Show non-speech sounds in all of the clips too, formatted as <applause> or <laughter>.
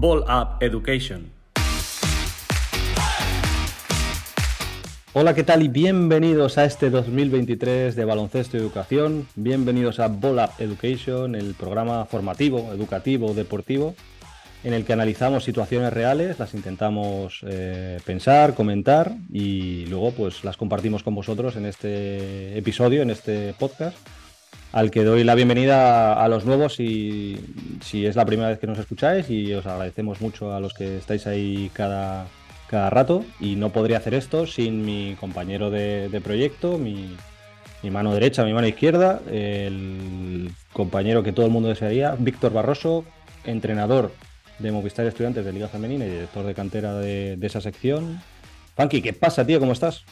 Ball Up Education. Hola, ¿qué tal? Y bienvenidos a este 2023 de Baloncesto y Educación. Bienvenidos a Ball Up Education, el programa formativo, educativo, deportivo, en el que analizamos situaciones reales, las intentamos eh, pensar, comentar y luego pues las compartimos con vosotros en este episodio, en este podcast al que doy la bienvenida a, los nuevos y si es la primera vez que nos escucháis y os agradecemos mucho a los que estáis ahí cada, cada rato y no podría hacer esto sin mi compañero de, proyecto, mi, mano derecha, mi mano izquierda, el compañero que todo el mundo desearía, Víctor Barroso, entrenador de Movistar Estudiantes de Liga Femenina y director de cantera de, de esa sección. Funky, ¿qué pasa, tío? ¿Cómo estás?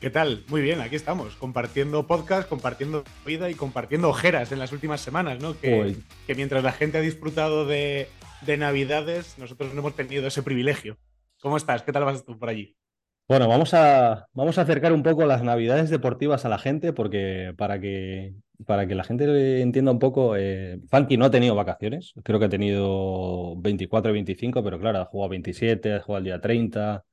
¿Qué tal? Muy bien, aquí estamos, compartiendo podcast, compartiendo vida y compartiendo ojeras en las últimas semanas, ¿no? Que, mientras la gente ha disfrutado de, Navidades, nosotros no hemos tenido ese privilegio. ¿Cómo estás? ¿Qué tal vas tú por allí? Bueno, vamos a, vamos a acercar un poco las Navidades deportivas a la gente, porque para que, para que la gente entienda un poco, eh, Funky no ha tenido vacaciones, creo que ha tenido 24 y 25, pero claro, ha jugado 27, ha jugado el día 30,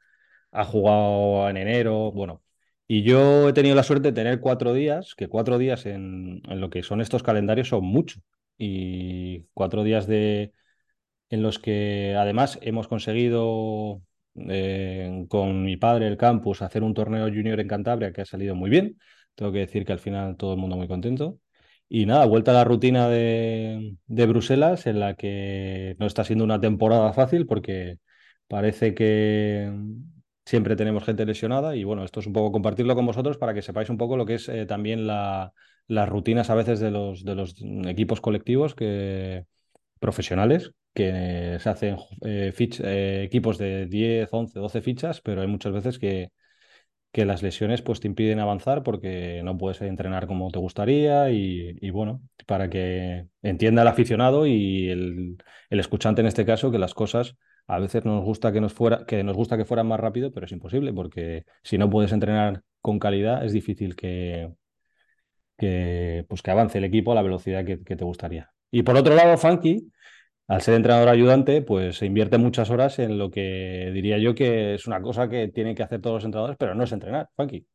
ha jugado en enero, bueno, y yo he tenido la suerte de tener cuatro días, que cuatro días en, lo que son estos calendarios son mucho. Y cuatro días de, en los que además hemos conseguido eh, con mi padre, el campus, hacer un torneo junior en Cantabria que ha salido muy bien. Tengo que decir que al final todo el mundo muy contento. Y nada, vuelta a la rutina de, de Bruselas, en la que no está siendo una temporada fácil porque parece que siempre tenemos gente lesionada y bueno, esto es un poco compartirlo con vosotros para que sepáis un poco lo que es eh, también la, las rutinas a veces de los, de los equipos colectivos que, profesionales que se hacen eh, eh, equipos de 10, 11, 12 fichas, pero hay muchas veces que, que las lesiones pues te impiden avanzar porque no puedes entrenar como te gustaría y, y bueno, para que entienda el aficionado y el, el escuchante en este caso que las cosas a veces nos gusta que nos fuera, que nos gusta que fueran más rápido, pero es imposible, porque si no puedes entrenar con calidad, es difícil que, que, pues que avance el equipo a la velocidad que, te gustaría. Y por otro lado, Funky, al ser entrenador ayudante, pues se invierte muchas horas en lo que diría yo que es una cosa que tienen que hacer todos los entrenadores, pero no es entrenar, Funky.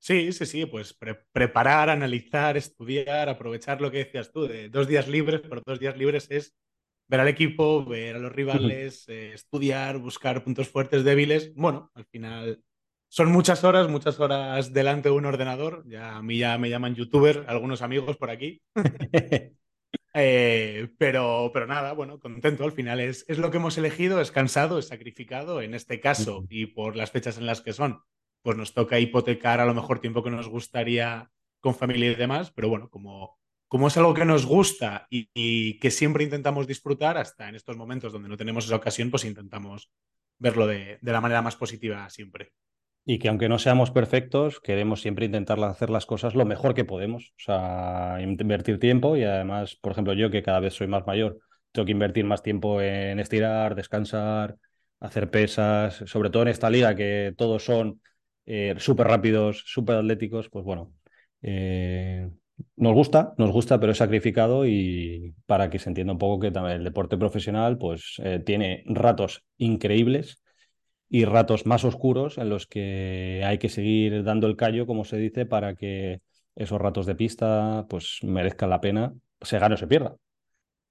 Sí, sí, sí, pues preparar, analizar, estudiar, aprovechar lo que decías tú, de dos días libres, pero dos días libres es ver al equipo, ver a los rivales, eh, estudiar, buscar puntos fuertes, débiles. Bueno, al final son muchas horas, muchas horas delante de un ordenador. Ya a mí ya me llaman youtuber, algunos amigos por aquí. <laughs> <laughs> Eh, pero, pero nada, bueno, contento. Al final es, es lo que hemos elegido, es cansado, es sacrificado. En este caso, y por las fechas en las que son, pues nos toca hipotecar a lo mejor tiempo que nos gustaría con familia y demás. Pero bueno, como como es algo que nos gusta y, que siempre intentamos disfrutar, hasta en estos momentos donde no tenemos esa ocasión, pues intentamos verlo de, la manera más positiva siempre. Y que aunque no seamos perfectos, queremos siempre intentar hacer las cosas lo mejor que podemos. O sea, invertir tiempo y además, por ejemplo, yo que cada vez soy más mayor, tengo que invertir más tiempo en estirar, descansar, hacer pesas, sobre todo en esta liga que todos son eh, súper rápidos, súper atléticos, pues bueno, eh, nos gusta, nos gusta, pero es sacrificado y para que se entienda un poco que también el deporte profesional pues eh, tiene ratos increíbles y ratos más oscuros en los que hay que seguir dando el callo, como se dice, para que esos ratos de pista pues merezcan la pena, se gane o se pierda.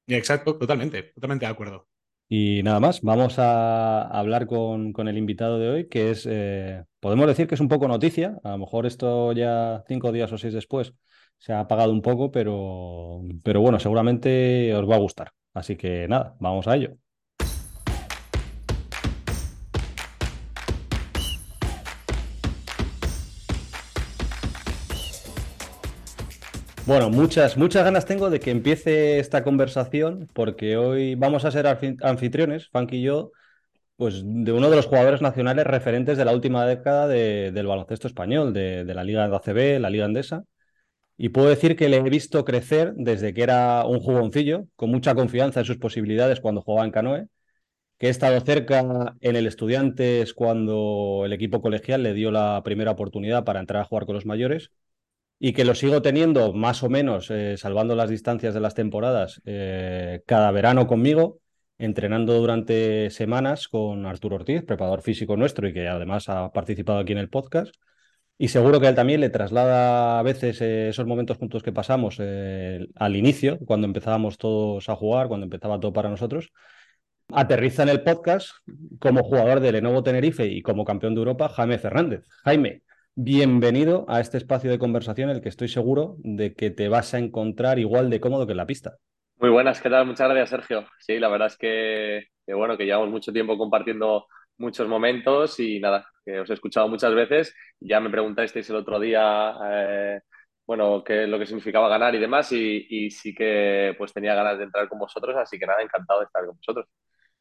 Exacto, totalmente, totalmente de acuerdo. Y nada más, vamos a hablar con, con el invitado de hoy, que es, eh, podemos decir que es un poco noticia, a lo mejor esto ya cinco días o seis después se ha apagado un poco, pero, pero bueno, seguramente os va a gustar. Así que nada, vamos a ello. Bueno, muchas, muchas ganas tengo de que empiece esta conversación porque hoy vamos a ser anfitriones, Funky y yo, pues de uno de los jugadores nacionales referentes de la última década del baloncesto español, de, la Liga de ACB, la Liga Andesa. Y puedo decir que le he visto crecer desde que era un jugoncillo, con mucha confianza en sus posibilidades cuando jugaba en Canoe, que he estado cerca en el Estudiantes cuando el equipo colegial le dio la primera oportunidad para entrar a jugar con los mayores y que lo sigo teniendo más o menos, eh, salvando las distancias de las temporadas, eh, cada verano conmigo, entrenando durante semanas con Arturo Ortiz, preparador físico nuestro y que además ha participado aquí en el podcast. Y seguro que él también le traslada a veces eh, esos momentos juntos que pasamos al inicio, cuando empezábamos todos a jugar, cuando empezaba todo para nosotros. Aterriza en el podcast como jugador de Lenovo Tenerife y como campeón de Europa, Jaime Fernández. Jaime, Bienvenido a este espacio de conversación, en el que estoy seguro de que te vas a encontrar igual de cómodo que en la pista. Muy buenas, ¿qué tal? Muchas gracias, Sergio. Sí, la verdad es que, bueno, que llevamos mucho tiempo compartiendo muchos momentos y nada, que os he escuchado muchas veces. Ya me preguntasteis el otro día, eh, bueno, qué lo que significaba ganar y demás, y, sí que pues tenía ganas de entrar con vosotros, así que nada, encantado de estar con vosotros.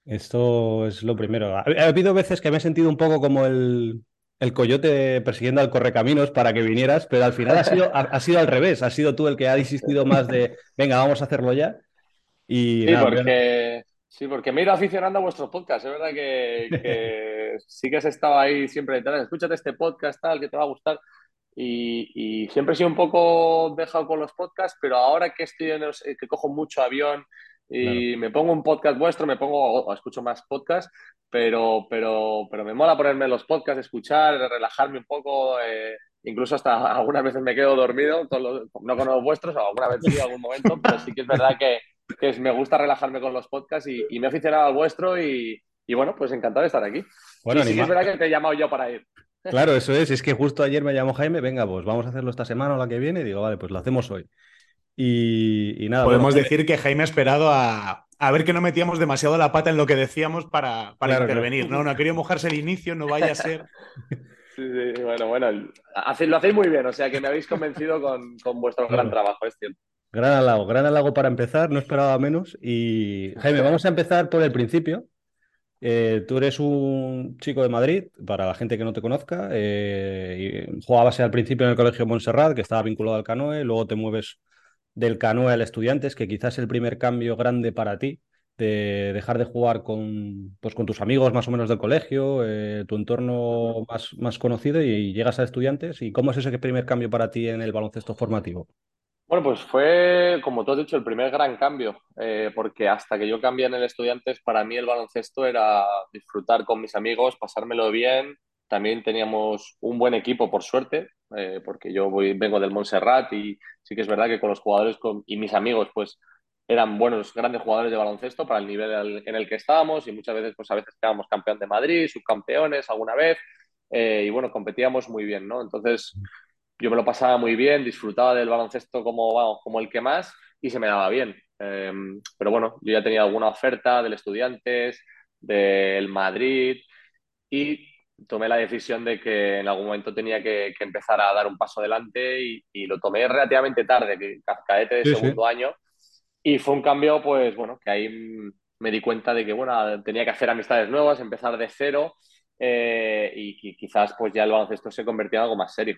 Esto es lo primero. Ha, ha habido veces que me he sentido un poco como el, el coyote persiguiendo al correcaminos para que vinieras, pero al final ha sido, ha, sido al revés, ha sido tú el que ha insistido más de, venga, vamos a hacerlo ya. Y sí, porque, sí, porque me he ido aficionando a vuestros podcasts, es verdad que, <laughs> sí que has estado ahí siempre detrás, escúchate este podcast tal, que te va a gustar. Y, siempre he sido un poco dejado con los podcasts, pero ahora que estoy en que cojo mucho avión y me pongo un podcast vuestro, me pongo, o escucho más podcasts, pero, pero, pero me mola ponerme los podcasts, escuchar, relajarme un poco, eh, incluso hasta <laughs> algunas veces me quedo dormido, no con los vuestros, alguna vez sí, algún momento, pero sí que es verdad que, que me gusta relajarme con los podcasts y, y me he aficionado al vuestro y, y, bueno, pues encantado de estar aquí. Bueno, sí, sí es verdad que te he llamado yo para ir. Claro, eso es, es que justo ayer me llamó Jaime, venga, pues vamos a hacerlo esta semana o la que viene, y digo, vale, pues lo hacemos hoy. Y, nada. Podemos decir que Jaime ha esperado a, ver que no metíamos demasiado la pata en lo que decíamos para, para intervenir. ¿no? no ha querido mojarse el inicio, no vaya a ser. <laughs> Sí, sí, bueno, bueno. lo hacéis muy bien, o sea que me habéis convencido con, vuestro gran trabajo, es cierto. Gran halago, gran halago para empezar, no esperaba menos. Y Jaime, vamos a empezar por el principio. Eh, tú eres un chico de Madrid, para la gente que no te conozca. Eh, jugabas al principio en el Colegio Montserrat, que estaba vinculado al canoe, luego te mueves del canoe al estudiantes, que quizás el primer cambio grande para ti, de dejar de jugar con, pues, con tus amigos más o menos del colegio, eh, tu entorno más, más conocido y llegas a estudiantes. ¿Y cómo es ese primer cambio para ti en el baloncesto formativo? Bueno, pues fue, como tú has dicho, el primer gran cambio, eh, porque hasta que yo cambié en el Estudiantes, para mí el baloncesto era disfrutar con mis amigos, pasármelo bien. También teníamos un buen equipo, por suerte, eh, porque yo voy, vengo del Montserrat y sí que es verdad que con los jugadores y mis amigos, pues eran buenos, grandes jugadores de baloncesto para el nivel en el que estábamos y muchas veces, pues a veces quedábamos campeón de Madrid, subcampeones alguna vez eh, y bueno, competíamos muy bien, ¿no? Entonces yo me lo pasaba muy bien, disfrutaba del baloncesto como, como el que más y se me daba bien. Em, pero bueno, yo ya tenía alguna oferta del Estudiantes, del Madrid y tomé la decisión de que en algún momento tenía que, empezar a dar un paso adelante y, lo tomé relativamente tarde, que cadete de segundo año. Y fue un cambio, pues bueno, que ahí me di cuenta de que, bueno, tenía que hacer amistades nuevas, empezar de cero eh, y, quizás pues ya el baloncesto se convirtió en algo más serio.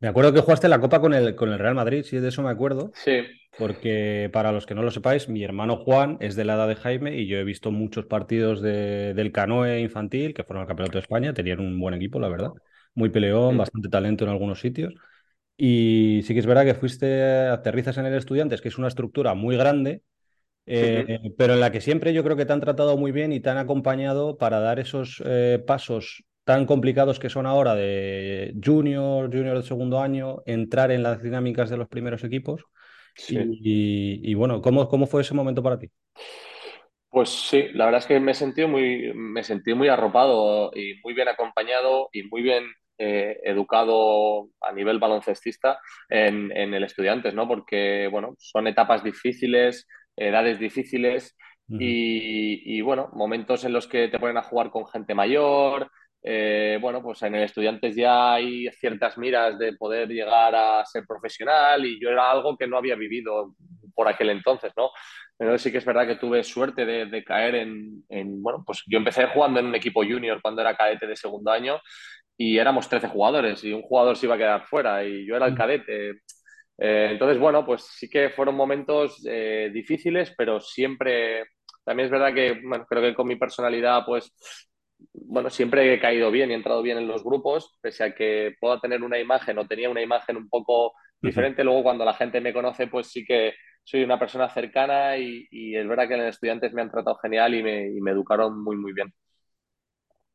Me acuerdo que jugaste la Copa con el, con el Real Madrid, sí, de eso me acuerdo. Sí. Porque para los que no lo sepáis, mi hermano Juan es de la edad de Jaime y yo he visto muchos partidos del canoe infantil que fueron al Campeonato de España. Tenían un buen equipo, la verdad. Muy peleón, bastante talento en algunos sitios. Y sí que es verdad que fuiste, aterrizas en el Estudiantes, que es una estructura muy grande, eh, pero en la que siempre yo creo que te han tratado muy bien y te han acompañado para dar esos eh, pasos tan complicados que son ahora de junior, junior de segundo año, entrar en las dinámicas de los primeros equipos. Y, bueno, ¿cómo, ¿cómo fue ese momento para ti? Pues sí, la verdad es que me he sentido muy, me sentí muy arropado y muy bien acompañado y muy bien eh, educado a nivel baloncestista en, en, el Estudiantes, ¿no? Porque, bueno, son etapas difíciles, edades difíciles y, y, bueno, momentos en los que te ponen a jugar con gente mayor, eh, bueno, pues en el Estudiantes ya hay ciertas miras de poder llegar a ser profesional y yo era algo que no había vivido por aquel entonces, ¿no? Pero sí que es verdad que tuve suerte de, caer en, bueno, pues yo empecé jugando en un equipo junior cuando era cadete de segundo año y éramos 13 jugadores y un jugador se iba a quedar fuera y yo era el mm. cadete. Eh, entonces, bueno, pues sí que fueron momentos eh, difíciles, pero siempre, también es verdad que, bueno, creo que con mi personalidad, pues bueno, siempre he caído bien y he entrado bien en los grupos, pese a que pueda tener una imagen o tenía una imagen un poco diferente. Luego, cuando la gente me conoce, pues sí que soy una persona cercana y, es verdad que en estudiantes me han tratado genial y me, y me educaron muy, muy bien.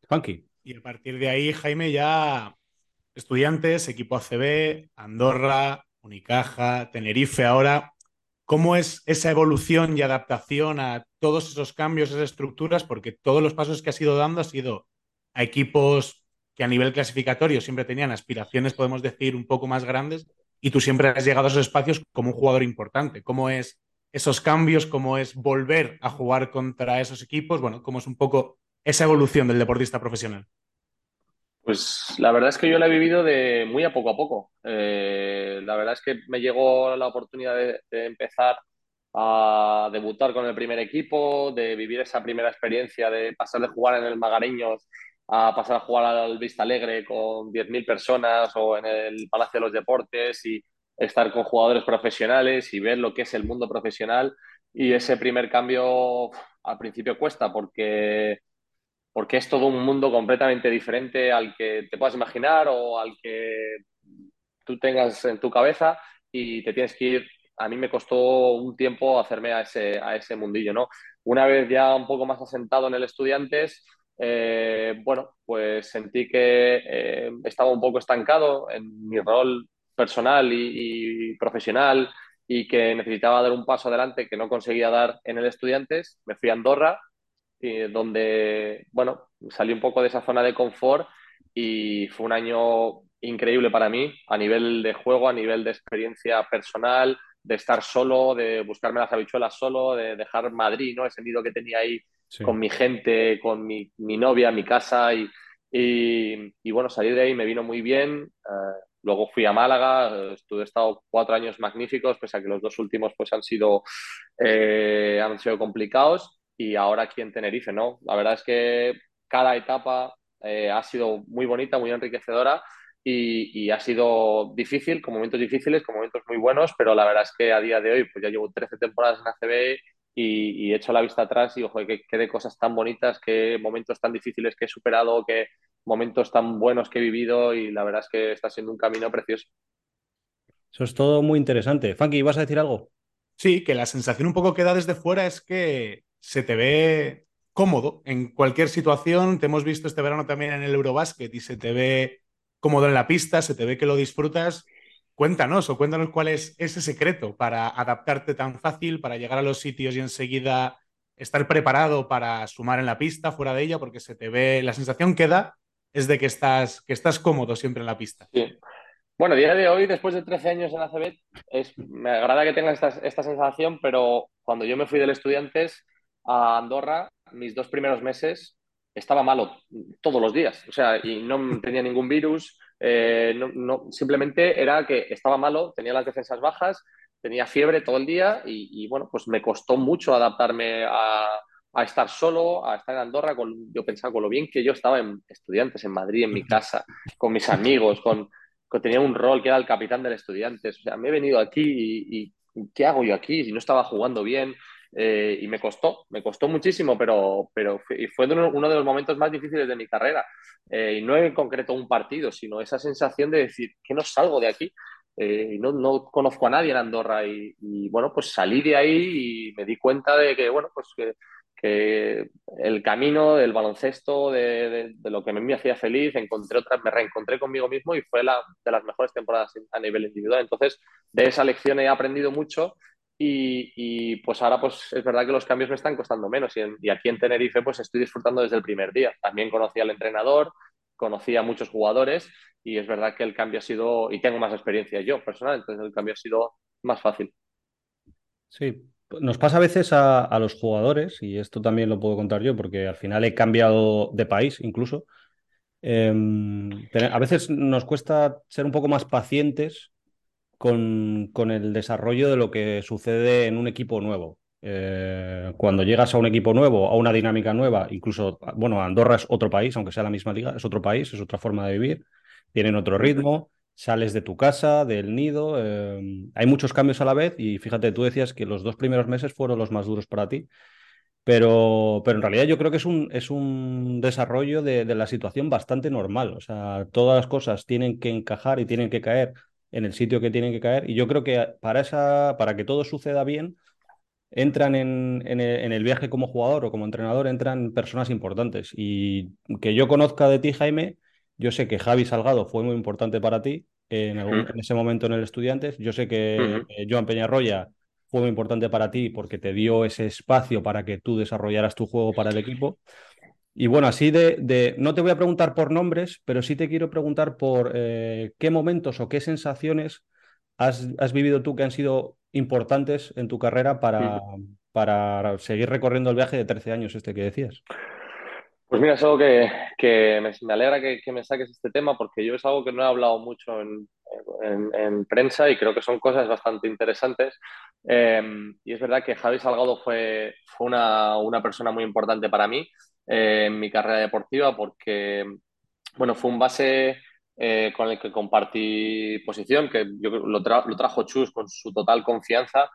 Funky. Y a partir de ahí, Jaime, ya estudiantes, equipo ACB, Andorra, Unicaja, Tenerife ahora. ¿Cómo es esa evolución y adaptación a todos esos cambios, esas estructuras? Porque todos los pasos que has ido dando ha sido a equipos que a nivel clasificatorio siempre tenían aspiraciones, podemos decir, un poco más grandes, y tú siempre has llegado a esos espacios como un jugador importante. ¿Cómo es esos cambios? ¿Cómo es volver a jugar contra esos equipos? Bueno, ¿cómo es un poco esa evolución del deportista profesional? Pues la verdad es que yo la he vivido de muy a poco a poco. Eh, la verdad es que me llegó la oportunidad de, empezar a debutar con el primer equipo, de vivir esa primera experiencia, de pasar de jugar en el Magareños a pasar a jugar al Vista Alegre con 10.000 personas o en el Palacio de los Deportes y estar con jugadores profesionales y ver lo que es el mundo profesional. Y ese primer cambio al principio cuesta porque porque es todo un mundo completamente diferente al que te puedas imaginar o al que tú tengas en tu cabeza y te tienes que ir. A mí me costó un tiempo hacerme a ese, a ese mundillo, ¿no? Una vez ya un poco más asentado en el Estudiantes, eh, bueno, pues sentí que eh, estaba un poco estancado en mi rol personal y, y, profesional y que necesitaba dar un paso adelante que no conseguía dar en el Estudiantes. Me fui a Andorra donde, bueno, salí un poco de esa zona de confort y fue un año increíble para mí a nivel de juego, a nivel de experiencia personal, de estar solo, de buscarme las habichuelas solo, de dejar Madrid, ¿no? Ese nido que tenía ahí con mi gente, con mi, mi novia, mi casa y, y, bueno, salir de ahí me vino muy bien. Eh, luego fui a Málaga, estuve estado cuatro años magníficos, pese a que los dos últimos pues han sido, eh, han sido complicados y ahora aquí en Tenerife, ¿no? La verdad es que cada etapa eh, ha sido muy bonita, muy enriquecedora y, ha sido difícil, con momentos difíciles, con momentos muy buenos, pero la verdad es que a día de hoy, pues ya llevo 13 temporadas en ACB y, he hecho la vista atrás y, ojo, qué, qué de cosas tan bonitas, qué momentos tan difíciles que he superado, qué momentos tan buenos que he vivido y la verdad es que está siendo un camino precioso. Eso es todo muy interesante. Funky, ¿vas a decir algo? Sí, que la sensación un poco que da desde fuera es que se te ve cómodo en cualquier situación. Te hemos visto este verano también en el Eurobasket y se te ve cómodo en la pista, se te ve que lo disfrutas. Cuéntanos o cuéntanos cuál es ese secreto para adaptarte tan fácil, para llegar a los sitios y enseguida estar preparado para sumar en la pista, fuera de ella, porque se te ve, la sensación que da es de que estás, que estás cómodo siempre en la pista. Sí. Bueno, día de hoy, después de 13 años en la CB, es, me agrada que tengas esta, esta sensación, pero cuando yo me fui del Estudiantes, a Andorra, mis dos primeros meses, estaba malo todos los días. O sea, y no tenía ningún virus. Eh, simplemente era que estaba malo, tenía las defensas bajas, tenía fiebre todo el día y, bueno, pues me costó mucho adaptarme a, estar solo, a estar en Andorra. Con, yo pensaba con lo bien que yo estaba en estudiantes, en Madrid, en mi casa, con mis amigos, con, tenía un rol que era el capitán del estudiantes. O sea, me he venido aquí y, y ¿qué hago yo aquí? Si no estaba jugando bien, eh, y me costó, me costó muchísimo, pero, pero fue, fue uno de los momentos más difíciles de mi carrera. Eh, y no en concreto un partido, sino esa sensación de decir que no salgo de aquí. Eh, y no, no, conozco a nadie en Andorra y, bueno, pues salí de ahí y me di cuenta de que, bueno, pues que, que el camino del baloncesto, de, de, lo que me hacía feliz, encontré otra, me reencontré conmigo mismo y fue la, de las mejores temporadas a nivel individual. Entonces, de esa lección he aprendido mucho y, pues ahora pues es verdad que los cambios me están costando menos y, aquí en Tenerife pues estoy disfrutando desde el primer día. También conocí al entrenador, conocí a muchos jugadores y es verdad que el cambio ha sido, y tengo más experiencia yo personal, entonces el cambio ha sido más fácil. Sí, nos pasa a veces a, los jugadores, y esto también lo puedo contar yo porque al final he cambiado de país incluso. Em, a veces nos cuesta ser un poco más pacientes con, el desarrollo de lo que sucede en un equipo nuevo. Eh, cuando llegas a un equipo nuevo, a una dinámica nueva, incluso, bueno, Andorra es otro país, aunque sea la misma liga, es otro país, es otra forma de vivir, tienen otro ritmo, sales de tu casa, del nido, eh, hay muchos cambios a la vez y fíjate, tú decías que los dos primeros meses fueron los más duros para ti. Pero, pero en realidad yo creo que es un, es un desarrollo de, de la situación bastante normal. O sea, todas las cosas tienen que encajar y tienen que caer en el sitio que tienen que caer. Y yo creo que para, esa, para que todo suceda bien, entran en, en, el, viaje como jugador o como entrenador, entran personas importantes. Y que yo conozca de ti, Jaime, yo sé que Javi Salgado fue muy importante para ti en, algún, en ese momento en el Estudiantes. Yo sé que uh -huh. eh, Joan Peñarroya fue muy importante para ti porque te dio ese espacio para que tú desarrollaras tu juego para el equipo. Y bueno, así de, de, no te voy a preguntar por nombres, pero sí te quiero preguntar por eh, qué momentos o qué sensaciones has, has, vivido tú que han sido importantes en tu carrera para, sí. para seguir recorriendo el viaje de 13 años este que decías. Pues mira, es algo que, que me, me, alegra que, que, me saques este tema porque yo es algo que no he hablado mucho en, en, en prensa y creo que son cosas bastante interesantes. Eh, y es verdad que Javi Salgado fue, fue una, una, persona muy importante para mí eh, en mi carrera deportiva porque, bueno, fue un base eh, con el que compartí posición, que yo lo, tra lo trajo Chus con su total confianza.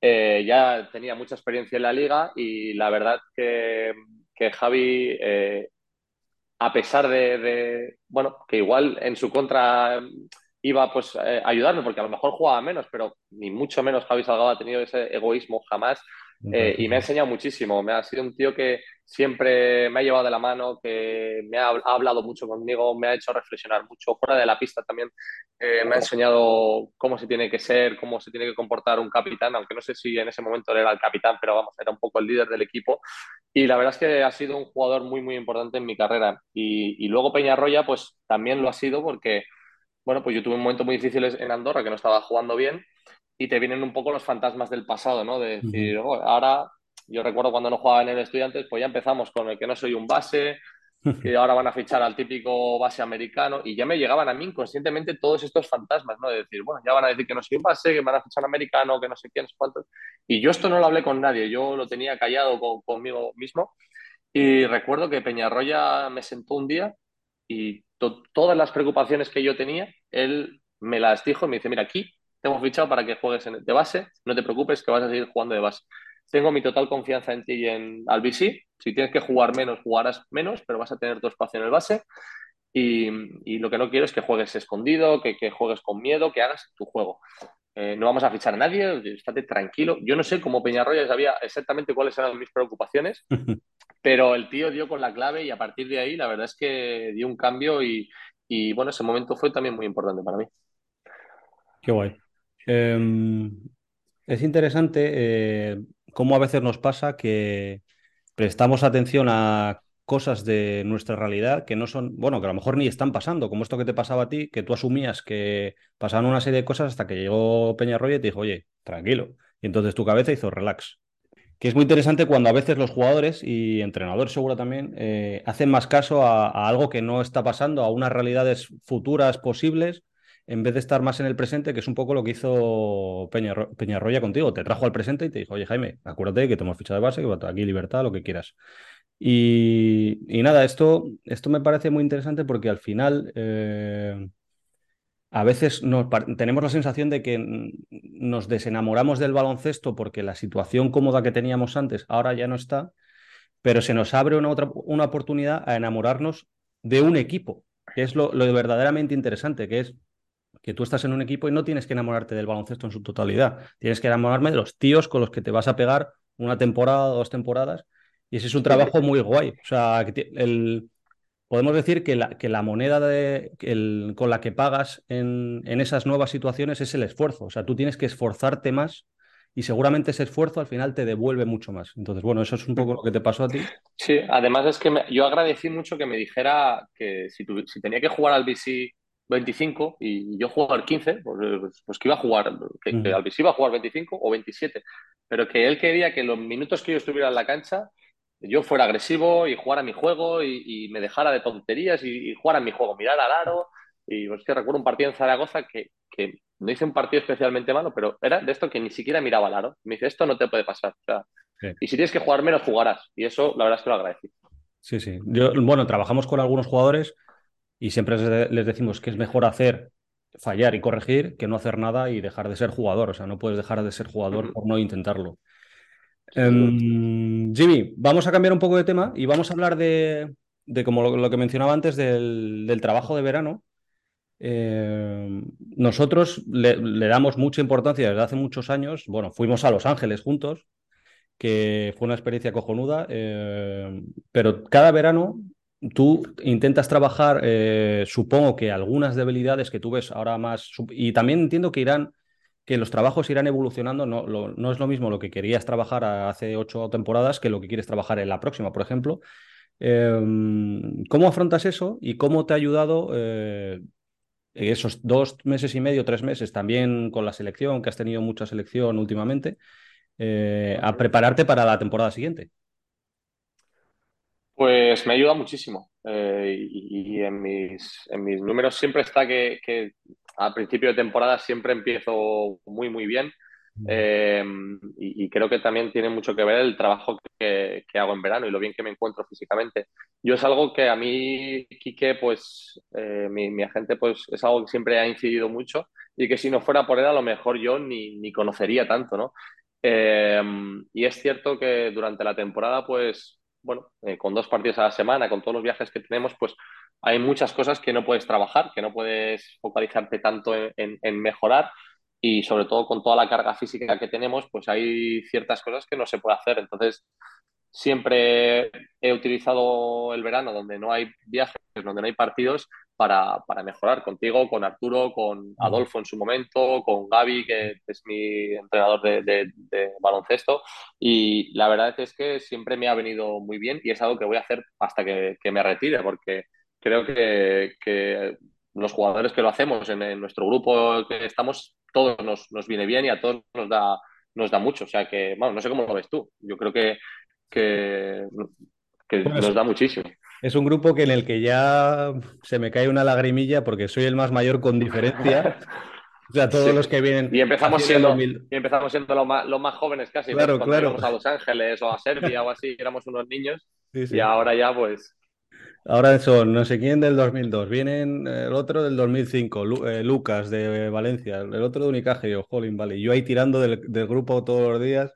Eh, ya tenía mucha experiencia en la liga y la verdad que, que Javi, eh, a pesar de, de, bueno, que igual en su contra iba pues eh, a ayudarme, porque a lo mejor jugaba menos, pero ni mucho menos Javi Salgado ha tenido ese egoísmo jamás eh, y me ha enseñado muchísimo. Me ha sido un tío que siempre me ha llevado de la mano, que me ha, ha hablado mucho conmigo, me ha hecho reflexionar mucho. Fuera de la pista también eh, me ha enseñado cómo se tiene que ser, cómo se tiene que comportar un capitán, aunque no sé si en ese momento era el capitán, pero vamos, era un poco el líder del equipo. Y la verdad es que ha sido un jugador muy, muy importante en mi carrera. Y, y luego Peñarroya, pues también lo ha sido porque bueno, pues yo tuve un momento muy difícil en Andorra que no estaba jugando bien y te vienen un poco los fantasmas del pasado, ¿no? De decir, uh -huh. oh, ahora, yo recuerdo cuando no jugaba en el Estudiantes, pues ya empezamos con el que no soy un base, <laughs> que ahora van a fichar al típico base americano y ya me llegaban a mí inconscientemente todos estos fantasmas, ¿no? De decir, bueno, ya van a decir que no soy un base, que van a fichar americano, que no sé quién, no sé cuántos. Y yo esto no lo hablé con nadie, yo lo tenía callado con, conmigo mismo y recuerdo que Peñarroya me sentó un día y to todas las preocupaciones que yo tenía, él me las dijo y me dice, mira, aquí te hemos fichado para que juegues en, de base, no te preocupes que vas a seguir jugando de base. Tengo mi total confianza en ti y en Albisi. Si tienes que jugar menos, jugarás menos, pero vas a tener tu espacio en el base. Y, y lo que no quiero es que juegues escondido, que, que juegues con miedo, que hagas tu juego. Eh, no vamos a fichar a nadie, estate tranquilo. Yo no sé cómo Peñarroya sabía exactamente cuáles eran mis preocupaciones, pero el tío dio con la clave y a partir de ahí la verdad es que dio un cambio y, y bueno, ese momento fue también muy importante para mí. Qué guay. Eh, es interesante eh, cómo a veces nos pasa que prestamos atención a cosas de nuestra realidad que no son, bueno, que a lo mejor ni están pasando, como esto que te pasaba a ti, que tú asumías que pasaban una serie de cosas hasta que llegó Peñarroya y te dijo, oye, tranquilo. Y entonces tu cabeza hizo relax. Que es muy interesante cuando a veces los jugadores y entrenadores seguro también eh, hacen más caso a, algo que no está pasando, a unas realidades futuras posibles, en vez de estar más en el presente, que es un poco lo que hizo Peñarro Peñarroya contigo. Te trajo al presente y te dijo, oye Jaime, acuérdate que te hemos fichado de base, que aquí libertad, lo que quieras. Y, y, nada, esto, esto me parece muy interesante porque al final eh, a veces nos, tenemos la sensación de que nos desenamoramos del baloncesto porque la situación cómoda que teníamos antes ahora ya no está, pero se nos abre una, otra, una oportunidad a enamorarnos de un equipo, que es lo verdaderamente interesante, que es que tú estás en un equipo y no tienes que enamorarte del baloncesto en su totalidad, tienes que enamorarme de los tíos con los que te vas a pegar una temporada, dos temporadas y ese es un trabajo muy guay. O sea, el, podemos decir que la, que la moneda de, el, con la que pagas en, en, esas nuevas situaciones es el esfuerzo. O sea, tú tienes que esforzarte más y seguramente ese esfuerzo al final te devuelve mucho más. Entonces, bueno, eso es un poco lo que te pasó a ti. Sí, además es que yo agradecí mucho que me dijera que si, tu, si tenía que jugar al BC 25 y yo jugar 15, pues, pues, que iba a jugar, que, que al BC iba a jugar 25 o 27, pero que él quería que los minutos que yo estuviera en la cancha yo fuera agresivo y jugara mi juego y, y me dejara de tonterías y, y, jugara mi juego, mirar al aro. Y pues que recuerdo un partido en Zaragoza que, que, no hice un partido especialmente malo, pero era de esto que ni siquiera miraba al aro. Me dice, esto no te puede pasar. O sea, sí. Y si tienes que jugar menos, jugarás. Y eso, la verdad es que lo agradecí. Sí, sí. Yo, bueno, trabajamos con algunos jugadores y siempre les decimos que es mejor hacer fallar y corregir que no hacer nada y dejar de ser jugador. O sea, no puedes dejar de ser jugador uh -huh. por no intentarlo. Em, Jimmy, vamos a cambiar un poco de tema y vamos a hablar de, como lo, que mencionaba antes, del, trabajo de verano. Em, nosotros le, damos mucha importancia desde hace muchos años. Bueno, fuimos a Los Ángeles juntos, que fue una experiencia cojonuda, em, pero cada verano tú intentas trabajar, eh, supongo que algunas debilidades que tú ves ahora más, y también entiendo que irán que los trabajos irán evolucionando. No, es lo mismo lo que querías trabajar hace ocho temporadas que lo que quieres trabajar en la próxima, por ejemplo. Em, ¿Cómo afrontas eso y cómo te ha ayudado eh, esos dos meses y medio, tres meses, también con la selección, que has tenido mucha selección últimamente, eh, a prepararte para la temporada siguiente? Pues me ayuda muchísimo. Eh, y, en, mis, en mis números siempre está que, que a principio de temporada siempre empiezo muy, muy bien. Eh, y, creo que también tiene mucho que ver el trabajo que, hago en verano y lo bien que me encuentro físicamente. Yo es algo que a mí, Quique, pues eh, mi, agente, pues es algo que siempre ha incidido mucho y que si no fuera por él, a lo mejor yo ni, ni conocería tanto, ¿no? Eh, y es cierto que durante la temporada, pues, bueno, con dos partidos a la semana, con todos los viajes que tenemos, pues hay muchas cosas que no puedes trabajar, que no puedes focalizarte tanto en, mejorar y sobre todo con toda la carga física que tenemos, pues hay ciertas cosas que no se puede hacer. Entonces, siempre he utilizado el verano donde no hay viajes, donde no hay partidos, para, mejorar contigo, con Arturo, con Adolfo en su momento, con Gaby, que es mi entrenador de, baloncesto. Y la verdad es que siempre me ha venido muy bien y es algo que voy a hacer hasta que, que me retire, porque creo que, los jugadores que lo hacemos en, nuestro grupo que estamos, todos nos, viene bien y a todos nos da, nos da mucho. O sea que, bueno, no sé cómo lo ves tú. Yo creo que, que, nos da muchísimo. Es un grupo que en el que ya se me cae una lagrimilla porque soy el más mayor con diferencia. <laughs> O sea, todos los que vienen. Y empezamos siendo, y empezamos siendo los más, los más jóvenes casi. Claro, claro. a Los Ángeles o a Serbia o así, éramos unos niños. Y ahora ya, pues, Ahora son no sé quién del 2002, vienen el otro del 2005, eh, Lucas de Valencia, el otro de Unicaje, yo, Jolín, vale. Yo ahí tirando del, grupo todos los días,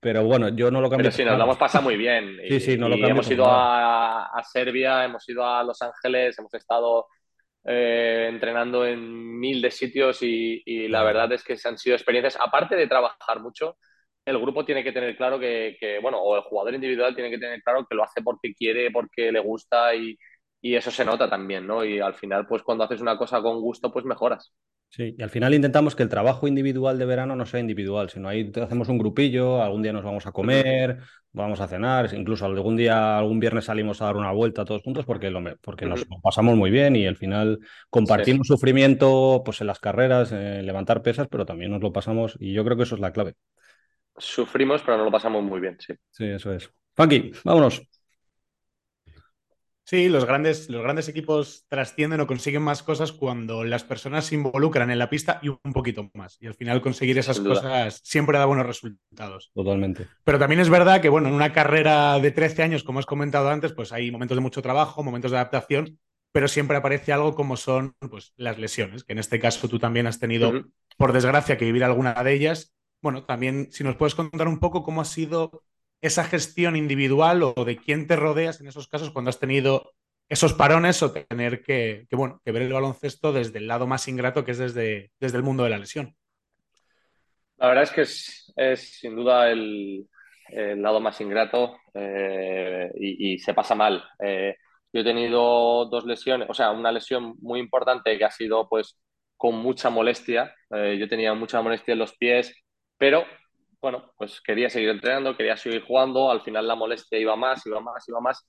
pero bueno, yo no lo cambio. Pero sí, nos lo hemos pasado muy bien. <laughs> sí, sí, no lo Hemos ido a, Serbia, hemos ido a Los Ángeles, hemos estado eh, entrenando en mil de sitios y, y la verdad es que se han sido experiencias, aparte de trabajar mucho, el grupo tiene que tener claro que, bueno, o el jugador individual tiene que tener claro que lo hace porque quiere, porque le gusta y, eso se nota también, ¿no? Y al final, pues cuando haces una cosa con gusto, pues mejoras. Sí, y al final intentamos que el trabajo individual de verano no sea individual, sino ahí hacemos un grupillo, algún día nos vamos a comer, vamos a cenar, incluso algún día, algún viernes salimos a dar una vuelta todos juntos porque, lo, porque nos pasamos muy bien y al final compartimos sufrimiento pues en las carreras, levantar pesas, pero también nos lo pasamos y yo creo que eso es la clave. Sufrimos, pero no lo pasamos muy bien, sí. Sí, eso es. Funky, vámonos. Sí, los grandes, los grandes equipos trascienden o consiguen más cosas cuando las personas se involucran en la pista y un poquito más. Y al final conseguir esas cosas siempre da buenos resultados. Totalmente. Pero también es verdad que, bueno, en una carrera de 13 años, como has comentado antes, pues hay momentos de mucho trabajo, momentos de adaptación, pero siempre aparece algo como son pues, las lesiones, que en este caso tú también has tenido, por desgracia, que vivir alguna de ellas bueno, también si nos puedes contar un poco cómo ha sido esa gestión individual o de quién te rodeas en esos casos cuando has tenido esos parones o tener que, bueno, que ver el baloncesto desde el lado más ingrato que es desde, desde el mundo de la lesión. La verdad es que es, sin duda el, lado más ingrato eh, y, se pasa mal. Eh, yo he tenido dos lesiones, o sea, una lesión muy importante que ha sido pues con mucha molestia. Eh, yo tenía mucha molestia en los pies, pero, bueno, pues quería seguir entrenando, quería seguir jugando, al final la molestia iba más, iba más, iba más,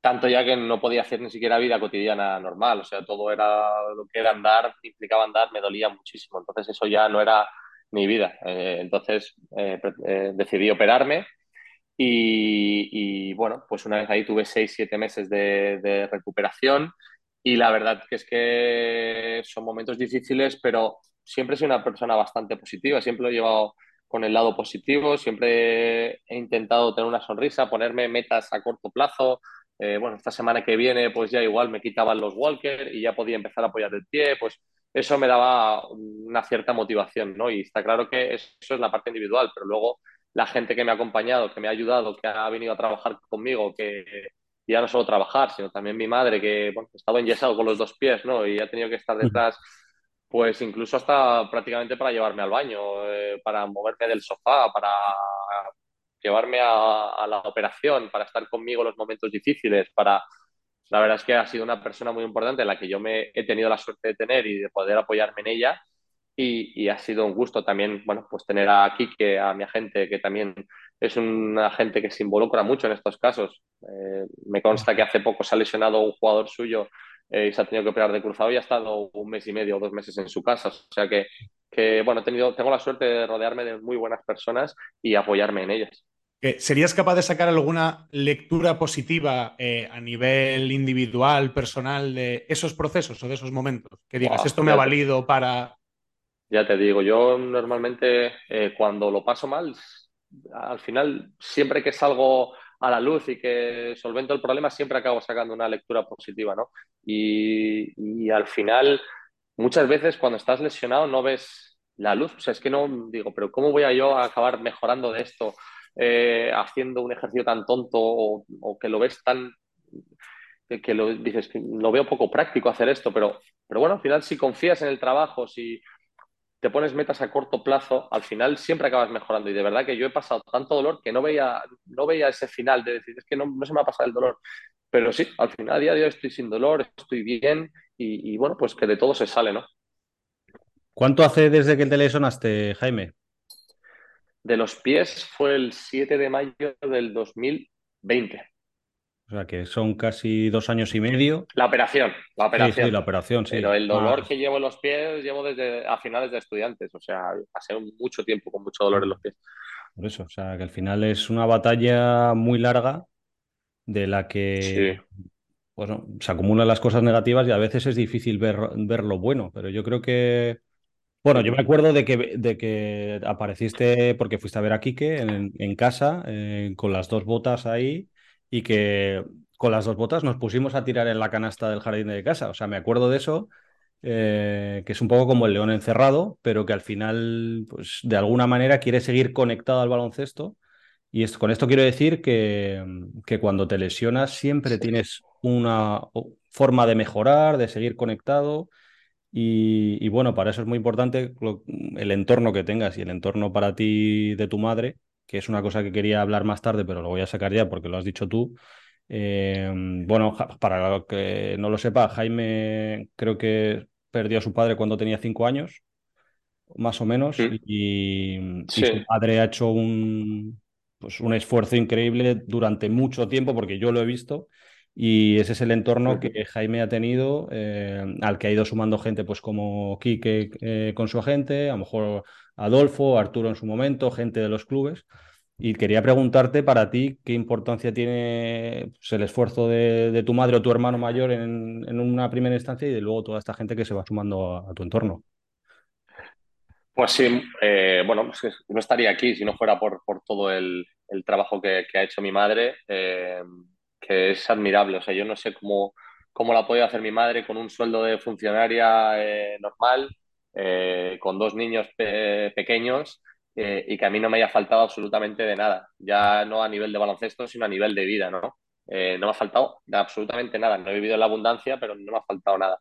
tanto ya que no podía hacer ni siquiera vida cotidiana normal, o sea, todo era lo que era andar, implicaba andar, me dolía muchísimo, entonces eso ya no era mi vida. Eh, entonces eh, eh, decidí operarme y, bueno, pues una vez ahí tuve seis, siete meses de, recuperación y la verdad es que son momentos difíciles, pero siempre soy una persona bastante positiva, siempre he llevado con el lado positivo, siempre he intentado tener una sonrisa, ponerme metas a corto plazo. Eh, bueno, esta semana que viene pues ya igual me quitaban los walker y ya podía empezar a apoyar el pie, pues eso me daba una cierta motivación, ¿no? Y está claro que eso es la parte individual, pero luego la gente que me ha acompañado, que me ha ayudado, que ha venido a trabajar conmigo, que ya no solo trabajar, sino también mi madre, que bueno, estaba enyesado con los dos pies, ¿no? Y ha tenido que estar detrás, pues incluso hasta prácticamente para llevarme al baño, eh, para moverme del sofá, para llevarme a, la operación, para estar conmigo en los momentos difíciles, para... La verdad es que ha sido una persona muy importante en la que yo me he tenido la suerte de tener y de poder apoyarme en ella y, ha sido un gusto también, bueno, pues tener a a mi agente, que también es un agente que se involucra mucho en estos casos. Eh, me consta que hace poco se ha lesionado un jugador suyo eh, y se ha tenido que operar de cruzado y ha estado un mes y medio o dos meses en su casa. O sea que, que bueno, he tenido, tengo la suerte de rodearme de muy buenas personas y apoyarme en ellas. ¿Serías capaz de sacar alguna lectura positiva eh, a nivel individual, personal, de esos procesos o de esos momentos? Que digas, esto me ha valido para ya te digo, yo normalmente eh, cuando lo paso mal, al final, siempre que salgo a la luz y que solvento el problema, siempre acabo sacando una lectura positiva, ¿no? Y, al final, muchas veces cuando estás lesionado no ves la luz. O sea, es que no digo, pero ¿cómo voy a yo a acabar mejorando de esto eh, haciendo un ejercicio tan tonto o, que lo ves tan que, lo dices que lo veo poco práctico hacer esto, pero, pero bueno, al final si confías en el trabajo, si, te pones metas a corto plazo, al final siempre acabas mejorando. Y de verdad que yo he pasado tanto dolor que no veía, no veía ese final de decir, es que no, se me ha pasado el dolor. Pero sí, al final, a día de hoy estoy sin dolor, estoy bien y, bueno, pues que de todo se sale, ¿no? ¿Cuánto hace desde que te lesionaste, Jaime? De los pies fue el 7 de mayo del 2020. O sea, que son casi dos años y medio. La operación, la operación. Sí, la operación, sí. Pero el dolor que llevo en los pies llevo desde a finales de estudiantes. O sea, pasé mucho tiempo con mucho dolor en los pies. Por eso, o sea, que al final es una batalla muy larga de la que bueno, se acumulan las cosas negativas y a veces es difícil ver, ver lo bueno. Pero yo creo que. Bueno, yo me acuerdo de que, de que apareciste porque fuiste a ver a Quique en, en casa eh, con las dos botas ahí y que con las dos botas nos pusimos a tirar en la canasta del jardín de casa. O sea, me acuerdo de eso, eh, que es un poco como el león encerrado, pero que al final, pues de alguna manera quiere seguir conectado al baloncesto. Y con esto quiero decir que, que cuando te lesionas siempre tienes una forma de mejorar, de seguir conectado. Y, y, bueno, para eso es muy importante el entorno que tengas y el entorno para ti de tu madre, que es una cosa que quería hablar más tarde, pero lo voy a sacar ya porque lo has dicho tú. Eh, bueno, para lo que no lo sepa, Jaime creo que perdió a su padre cuando tenía cinco años, más o menos, y, su padre ha hecho un, pues, un esfuerzo increíble durante mucho tiempo, porque yo lo he visto, y ese es el entorno que Jaime ha tenido, eh, al que ha ido sumando gente, pues como Quique eh, con su agente, a lo mejor Adolfo, Arturo en su momento, gente de los clubes. Y quería preguntarte para ti qué importancia tiene pues, el esfuerzo de, tu madre o tu hermano mayor en, una primera instancia y de luego toda esta gente que se va sumando a, tu entorno. Pues sí, eh, bueno, no estaría aquí si no fuera por, todo el, trabajo que, ha hecho mi madre, eh, que es admirable. O sea, yo no sé cómo, cómo la ha podido hacer mi madre con un sueldo de funcionaria eh, normal, eh, con dos niños pequeños eh, y que a mí no me haya faltado absolutamente de nada, ya no a nivel de baloncesto, sino a nivel de vida, ¿no? Eh, no me ha faltado absolutamente nada, no he vivido en la abundancia, pero no me ha faltado nada.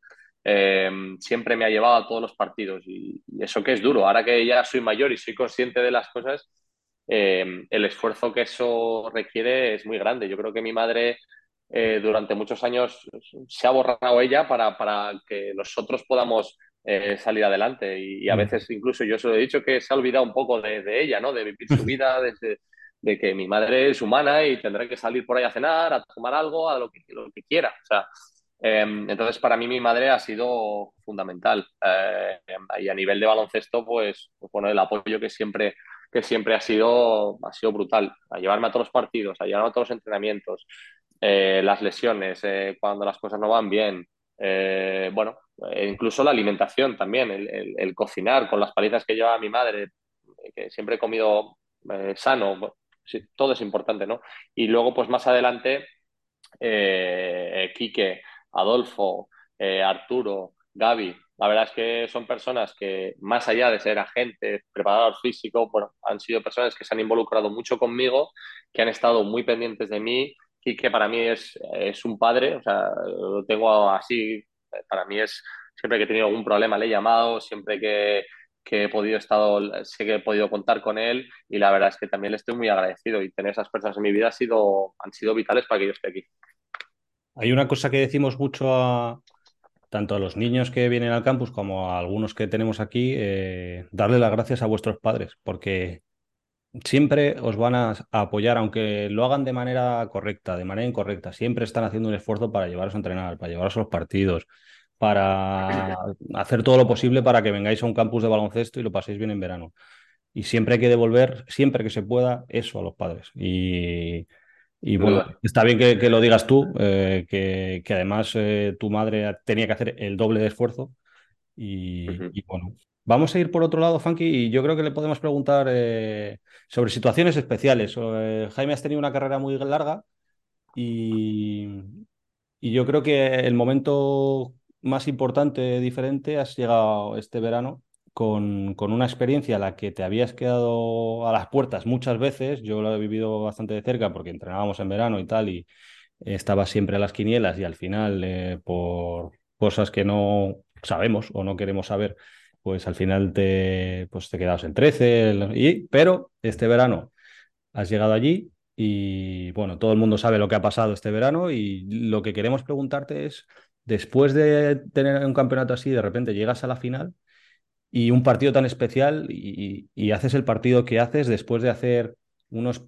siempre me ha llevado a todos los partidos y, eso que es duro, ahora que ya soy mayor y soy consciente de las cosas, el esfuerzo que eso requiere es muy grande. Yo creo que mi madre durante muchos años se ha borrado ella para, para que nosotros podamos eh, salir adelante. Y, a mm. veces incluso yo se lo he dicho que se ha olvidado un poco de, ella, ¿no? De vivir su <laughs> vida, desde, de que mi madre es humana y tendrá que salir por ahí a cenar, a tomar algo, a lo que, lo que quiera. O sea, em, entonces para mí mi madre ha sido fundamental. Eh, y a nivel de baloncesto, pues, pues, bueno, el apoyo que siempre que siempre ha sido, ha sido brutal, a llevarme a todos los partidos, a llevarme a todos los entrenamientos, eh, las lesiones, cuando las cosas no van bien, bueno, e incluso la alimentación también, el, cocinar con las palizas que lleva mi madre, que siempre he comido eh, sano, todo es importante, ¿no? Y luego, pues más adelante, eh, Quique, Adolfo, eh, Arturo, Gaby, la verdad es que son personas que, más allá de ser agentes, preparador físico, bueno, han sido personas que se han involucrado mucho conmigo, que han estado muy pendientes de mí y que para mí es, es un padre, o sea, lo tengo así, para mí es, siempre que he tenido algún problema le he llamado, siempre que, que he podido estado, sé que he podido contar con él y la verdad es que también le estoy muy agradecido y tener esas personas en mi vida ha sido, han sido vitales para que yo esté aquí. Hay una cosa que decimos mucho a, tanto a los niños que vienen al campus como a algunos que tenemos aquí, eh, darle las gracias a vuestros padres, porque siempre os van a, apoyar, aunque lo hagan de manera correcta, de manera incorrecta, siempre están haciendo un esfuerzo para llevaros a entrenar, para llevaros a los partidos, para hacer todo lo posible para que vengáis a un campus de baloncesto y lo paséis bien en verano. Y siempre hay que devolver, siempre que se pueda, eso a los padres. Y, y bueno, está bien que, lo digas tú, eh, que, que, además eh, tu madre tenía que hacer el doble de esfuerzo. Y, bueno, vamos a ir por otro lado, Funky, y yo creo que le podemos preguntar eh, sobre situaciones especiales. Jaime, has tenido una carrera muy larga y, y yo creo que el momento más importante, diferente, has llegado este verano con, con, una experiencia a la que te habías quedado a las puertas muchas veces. Yo lo he vivido bastante de cerca porque entrenábamos en verano y tal, y estaba siempre a las quinielas y al final, eh, por cosas que no sabemos o no queremos saber, pues al final te, pues te quedas en 13. Y, pero este verano has llegado allí y bueno, todo el mundo sabe lo que ha pasado este verano y lo que queremos preguntarte es, después de tener un campeonato así, de repente llegas a la final y un partido tan especial y, haces el partido que haces después de hacer unos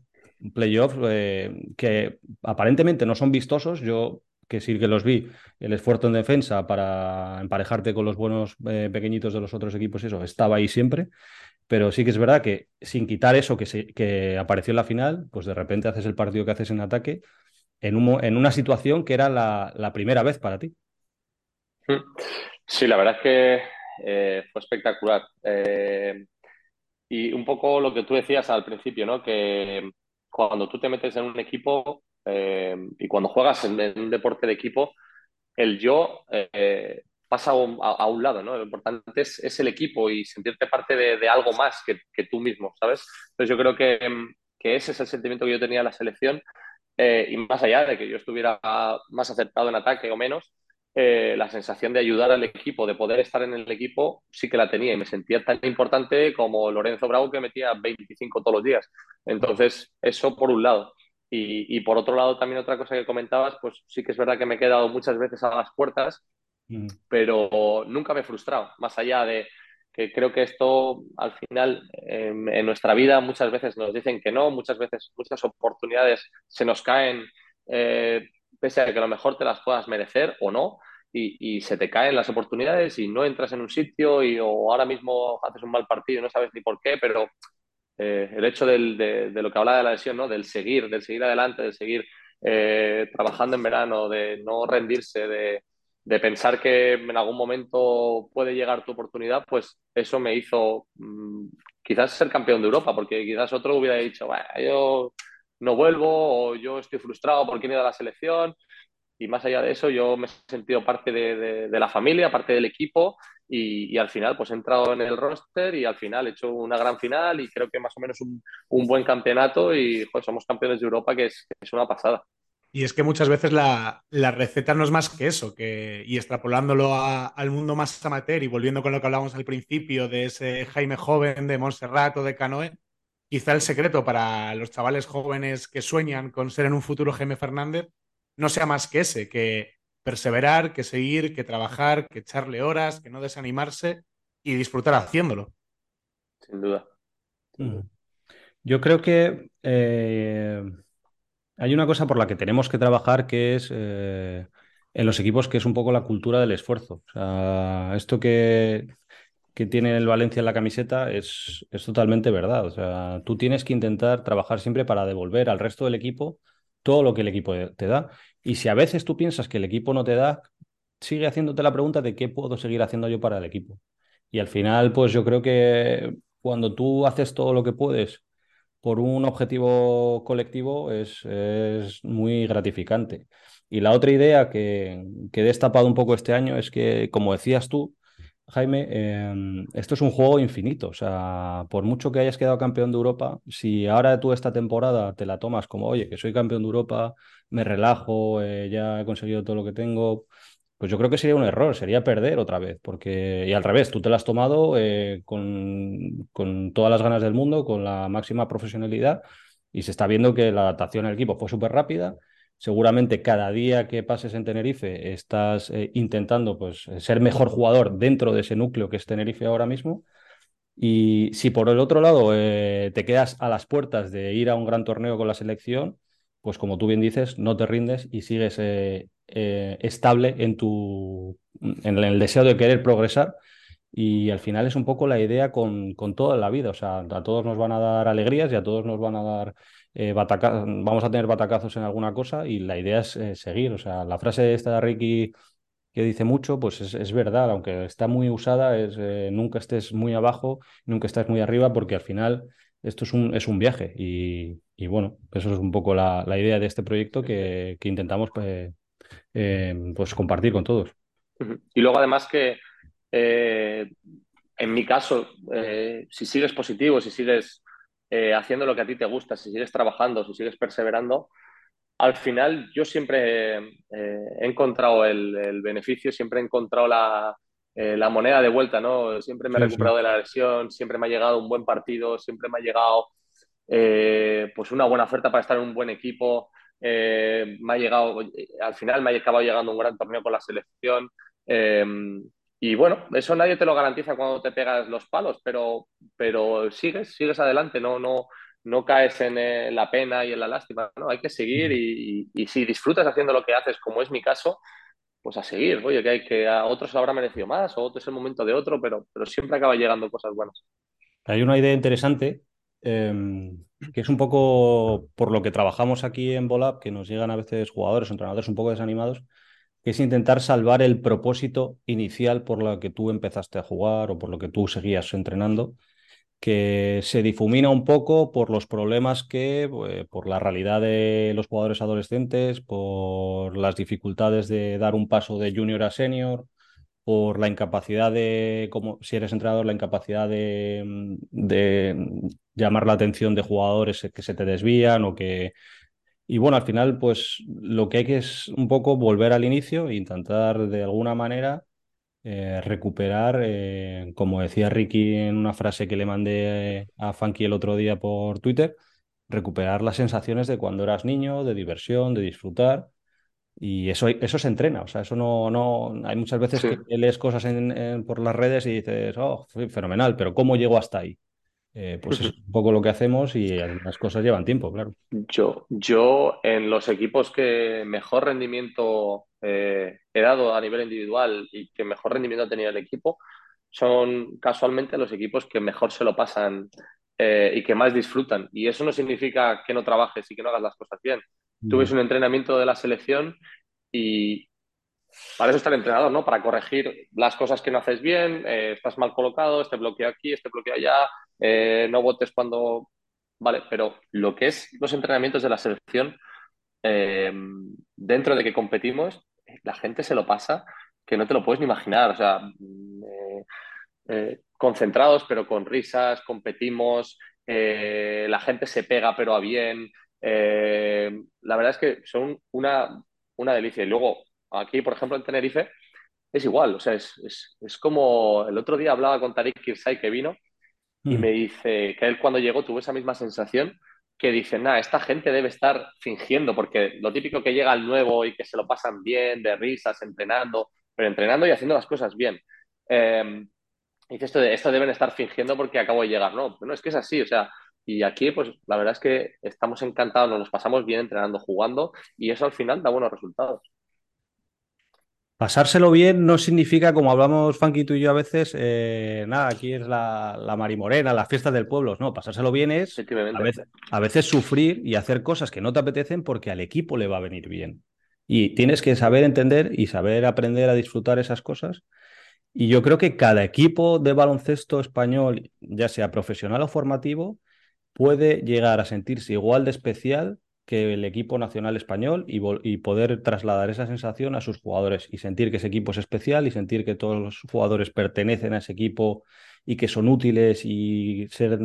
playoffs eh, que aparentemente no son vistosos. Yo que sí que los vi, el esfuerzo en defensa para emparejarte con los buenos eh, pequeñitos de los otros equipos, eso estaba ahí siempre. Pero sí que es verdad que sin quitar eso que, se, que apareció en la final, pues de repente haces el partido que haces en ataque en, un, en una situación que era la, primera vez para ti. Sí, la verdad es que eh, fue espectacular. Eh, y un poco lo que tú decías al principio, ¿no? Que cuando tú te metes en un equipo eh, y cuando juegas en, un deporte de equipo, el yo pasa a un, lado, ¿no? Lo importante es, el equipo y sentirte parte de, algo más que, tú mismo, ¿sabes? Entonces yo creo que, que, ese es el sentimiento que yo tenía en la selección y más allá de que yo estuviera más aceptado en ataque o menos, eh, la sensación de ayudar al equipo, de poder estar en el equipo, sí que la tenía y me sentía tan importante como Lorenzo Bravo que metía 25 todos los días. Entonces, eso por un lado. Y, por otro lado, también otra cosa que comentabas, pues sí que es verdad que me he quedado muchas veces a las puertas, mm. pero nunca me he frustrado, más allá de que creo que esto al final en nuestra vida muchas veces nos dicen que no, muchas veces muchas oportunidades se nos caen eh, pese a que a lo mejor te las puedas merecer o no, y, se te caen las oportunidades y no entras en un sitio y o ahora mismo haces un mal partido y no sabes ni por qué, pero eh, el hecho de, lo que hablaba de la lesión, ¿no? del seguir, del seguir adelante, de seguir eh, trabajando en verano, de no rendirse, de, pensar que en algún momento puede llegar tu oportunidad, pues eso me hizo mm, quizás ser campeón de Europa, porque quizás otro hubiera dicho, bueno, yo no vuelvo o yo estoy frustrado porque he ido a la selección. Y más allá de eso, yo me he sentido parte de, la familia, parte del equipo y, al final pues he entrado en el roster y al final he hecho una gran final y creo que más o menos un, buen campeonato y somos campeones de Europa que es, una pasada. Y es que muchas veces la, receta no es más que eso, que, y extrapolándolo al mundo más amateur y volviendo con lo que hablábamos al principio de ese Jaime joven de Montserrat o de Canoe, quizá el secreto para los chavales jóvenes que sueñan con ser en un futuro Jaime Fernández no sea más que ese, que perseverar, que seguir, que trabajar, que echarle horas, que no desanimarse y disfrutar haciéndolo. Sin duda. Mm. Yo creo que eh, hay una cosa por la que tenemos que trabajar que es eh, en los equipos, que es un poco la cultura del esfuerzo. O sea, esto que, que tiene el Valencia en la camiseta es, es totalmente verdad. O sea, tú tienes que intentar trabajar siempre para devolver al resto del equipo todo lo que el equipo te da. Y si a veces tú piensas que el equipo no te da, sigue haciéndote la pregunta de qué puedo seguir haciendo yo para el equipo. Y al final, pues yo creo que cuando tú haces todo lo que puedes por un objetivo colectivo es, es muy gratificante. Y la otra idea que, que he destapado un poco este año es que, como decías tú, Jaime, em, esto es un juego infinito. O sea, por mucho que hayas quedado campeón de Europa, si ahora tú esta temporada te la tomas como, oye, que soy campeón de Europa, me relajo, eh, ya he conseguido todo lo que tengo, pues yo creo que sería un error, sería perder otra vez. Porque, y al revés, tú te la has tomado eh, con, con todas las ganas del mundo, con la máxima profesionalidad, y se está viendo que la adaptación al equipo fue súper rápida Seguramente cada día que pases en Tenerife estás eh, intentando pues, ser mejor jugador dentro de ese núcleo que es Tenerife ahora mismo. Y si por el otro lado eh, te quedas a las puertas de ir a un gran torneo con la selección, pues como tú bien dices, no te rindes y sigues eh, estable en, tu, en el deseo de querer progresar. Y al final es un poco la idea con, con toda la vida. O sea, a todos nos van a dar alegrías y a todos nos van a dar eh, vamos a tener batacazos en alguna cosa y la idea es eh, seguir. O sea, la frase esta de Ricky que dice mucho, pues es, verdad, aunque está muy usada, es eh, nunca estés muy abajo, nunca estés muy arriba, porque al final esto es un, es un viaje. Y, bueno, eso es un poco la, idea de este proyecto que, intentamos pues, pues compartir con todos. Y luego además que en mi caso, si sigues positivo, si sigues eh, haciendo lo que a ti te gusta, si sigues trabajando, si sigues perseverando, al final yo siempre eh, he encontrado el, beneficio, siempre he encontrado eh, la, moneda de vuelta, ¿no? Siempre me he recuperado de la lesión, siempre me ha llegado un buen partido, siempre me ha llegado pues una buena oferta para estar en un buen equipo, me ha llegado, al final me ha acabado llegando un gran torneo con la selección. Y bueno, eso nadie te lo garantiza cuando te pegas los palos, pero, pero sigues, sigues adelante, no, no, no caes en eh, la pena y en la lástima, ¿no? Hay que seguir y, si disfrutas haciendo lo que haces, como es mi caso, pues a seguir. Oye, que, hay, que a otros habrá merecido más, o otro es el momento de otro, pero, pero siempre acaba llegando cosas buenas. Hay una idea interesante, em, que es un poco por lo que trabajamos aquí en Volab, que nos llegan a veces jugadores, entrenadores un poco desanimados, es intentar salvar el propósito inicial por lo que tú empezaste a jugar o por lo que tú seguías entrenando, que se difumina un poco por los problemas que, eh, por la realidad de los jugadores adolescentes, por las dificultades de dar un paso de junior a senior, por la incapacidad de, como si eres entrenador, la incapacidad de, de llamar la atención de jugadores que se te desvían o que y bueno, al final, pues lo que hay que es un poco volver al inicio e intentar de alguna manera eh, recuperar, eh, como decía Ricky en una frase que le mandé a Funky el otro día por Twitter, recuperar las sensaciones de cuando eras niño, de diversión, de disfrutar. Y eso, eso se entrena, o sea, eso no, no, hay muchas veces que lees cosas por las redes y dices, oh, fenomenal, pero ¿cómo llego hasta ahí? Eh, pues es un poco lo que hacemos y algunas cosas llevan tiempo, claro. Yo, yo en los equipos que mejor rendimiento eh, he dado a nivel individual y que mejor rendimiento ha tenido el equipo, son casualmente los equipos que mejor se lo pasan eh, y que más disfrutan. Y eso no significa que no trabajes y que no hagas las cosas bien. Tuve un entrenamiento de la selección y, para eso está el entrenador, ¿no? Para corregir las cosas que no haces bien, estás mal colocado, este bloqueo aquí, este bloqueo allá, eh, no votes cuando... Vale, pero lo que es los entrenamientos de la selección, eh, dentro de que competimos, la gente se lo pasa que no te lo puedes ni imaginar. O sea, eh, concentrados pero con risas, competimos, la gente se pega pero a bien. la verdad es que son una, una delicia. Y luego, aquí, por ejemplo, en Tenerife, es igual. O sea, es, es, es como el otro día hablaba con Tariq Kirsay que vino y me mm. dice que él cuando llegó tuvo esa misma sensación que dice, nada, esta gente debe estar fingiendo, porque lo típico que llega al nuevo y que se lo pasan bien, de risas, entrenando, pero entrenando y haciendo las cosas bien. Eh, dice, esto, de, esto deben estar fingiendo porque acabo de llegar. No, no, es que es así, o sea, y aquí, pues la verdad es que estamos encantados, nos pasamos bien entrenando, jugando, y eso al final da buenos resultados. Pasárselo bien no significa, como hablamos Funky tú y yo a veces, eh, nada, aquí es la, la marimorena, las fiestas del pueblo. No, pasárselo bien es a veces, sufrir y hacer cosas que no te apetecen porque al equipo le va a venir bien. Y tienes que saber entender y saber aprender a disfrutar esas cosas. Y yo creo que cada equipo de baloncesto español, ya sea profesional o formativo, puede llegar a sentirse igual de especial que el equipo nacional español y, y, poder trasladar esa sensación a sus jugadores y sentir que ese equipo es especial y sentir que todos los jugadores pertenecen a ese equipo y que son útiles y ser,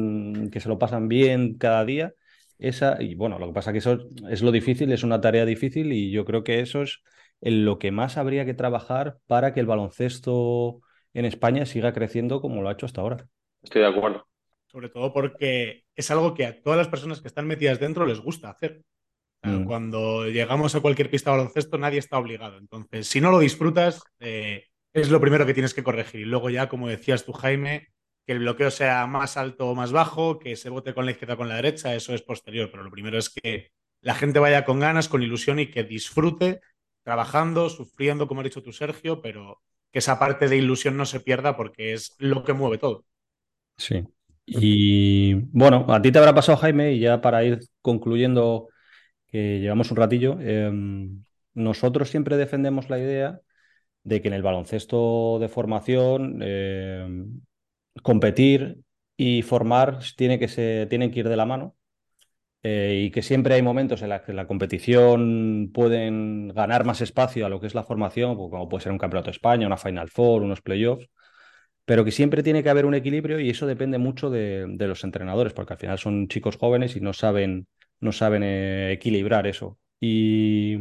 que se lo pasan bien cada día. Esa, y bueno, lo que pasa que eso es lo difícil, es una tarea difícil y yo creo que eso es en lo que más habría que trabajar para que el baloncesto en España siga creciendo como lo ha hecho hasta ahora. Estoy de acuerdo. Sobre todo porque es algo que a todas las personas que están metidas dentro les gusta hacer. Mm. Cuando llegamos a cualquier pista de baloncesto, nadie está obligado. Entonces, si no lo disfrutas, eh, es lo primero que tienes que corregir. Y luego ya, como decías tú, Jaime, que el bloqueo sea más alto o más bajo, que se vote con la izquierda o con la derecha, eso es posterior. Pero lo primero es que la gente vaya con ganas, con ilusión y que disfrute trabajando, sufriendo, como ha dicho tú, Sergio, pero que esa parte de ilusión no se pierda porque es lo que mueve todo. Sí. Y bueno, a ti te habrá pasado, Jaime, y ya para ir concluyendo, que llevamos un ratillo, em, nosotros siempre defendemos la idea de que en el baloncesto de formación em, competir y formar tiene que se, tienen que ir de la mano eh, y que siempre hay momentos en los que la competición pueden ganar más espacio a lo que es la formación, pues como puede ser un campeonato de España, una Final Four, unos playoffs, pero que siempre tiene que haber un equilibrio y eso depende mucho de, los entrenadores, porque al final son chicos jóvenes y no saben, no saben eh, equilibrar eso. Y,